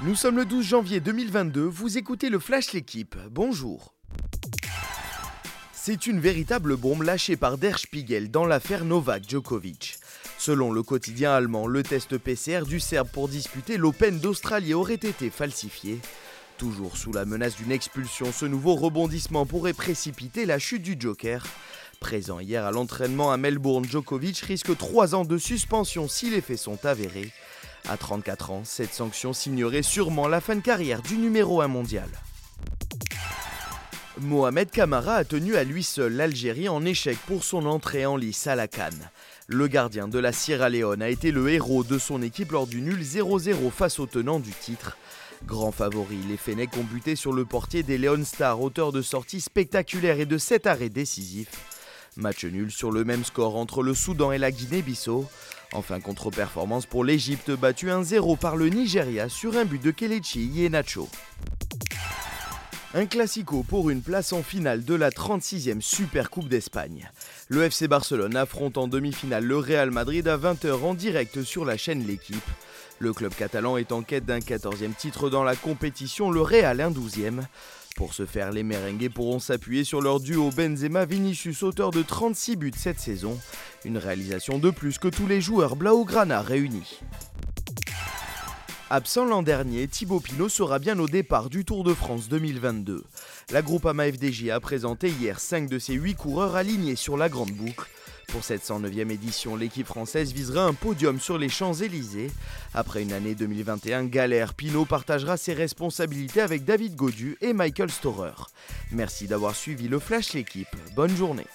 Nous sommes le 12 janvier 2022, vous écoutez le Flash L'équipe, bonjour. C'est une véritable bombe lâchée par Der Spiegel dans l'affaire Novak Djokovic. Selon le quotidien allemand, le test PCR du Serbe pour disputer l'Open d'Australie aurait été falsifié. Toujours sous la menace d'une expulsion, ce nouveau rebondissement pourrait précipiter la chute du Joker. Présent hier à l'entraînement à Melbourne, Djokovic risque 3 ans de suspension si les faits sont avérés. À 34 ans, cette sanction signerait sûrement la fin de carrière du numéro 1 mondial. Mohamed Kamara a tenu à lui seul l'Algérie en échec pour son entrée en lice à la Cannes. Le gardien de la Sierra Leone a été le héros de son équipe lors du nul 0-0 face au tenant du titre. Grand favori, les Fennecs ont buté sur le portier des Leon Stars, auteur de sorties spectaculaires et de 7 arrêts décisifs. Match nul sur le même score entre le Soudan et la Guinée-Bissau. Enfin, contre-performance pour l'Égypte, battue 1-0 par le Nigeria sur un but de Kelechi Iheanacho. Un classico pour une place en finale de la 36e Super Coupe d'Espagne. Le FC Barcelone affronte en demi-finale le Real Madrid à 20h en direct sur la chaîne L'équipe. Le club catalan est en quête d'un 14e titre dans la compétition, le Real un 12e. Pour ce faire, les merengues pourront s'appuyer sur leur duo Benzema-Vinicius, auteur de 36 buts cette saison. Une réalisation de plus que tous les joueurs Blaugrana réunis. Absent l'an dernier, Thibaut Pinot sera bien au départ du Tour de France 2022. La Groupama FDJ a présenté hier 5 de ses 8 coureurs alignés sur la grande boucle. Pour cette 109e édition, l'équipe française visera un podium sur les Champs-Élysées. Après une année 2021 galère, Pinot partagera ses responsabilités avec David Godu et Michael Storer. Merci d'avoir suivi le Flash l'équipe. Bonne journée.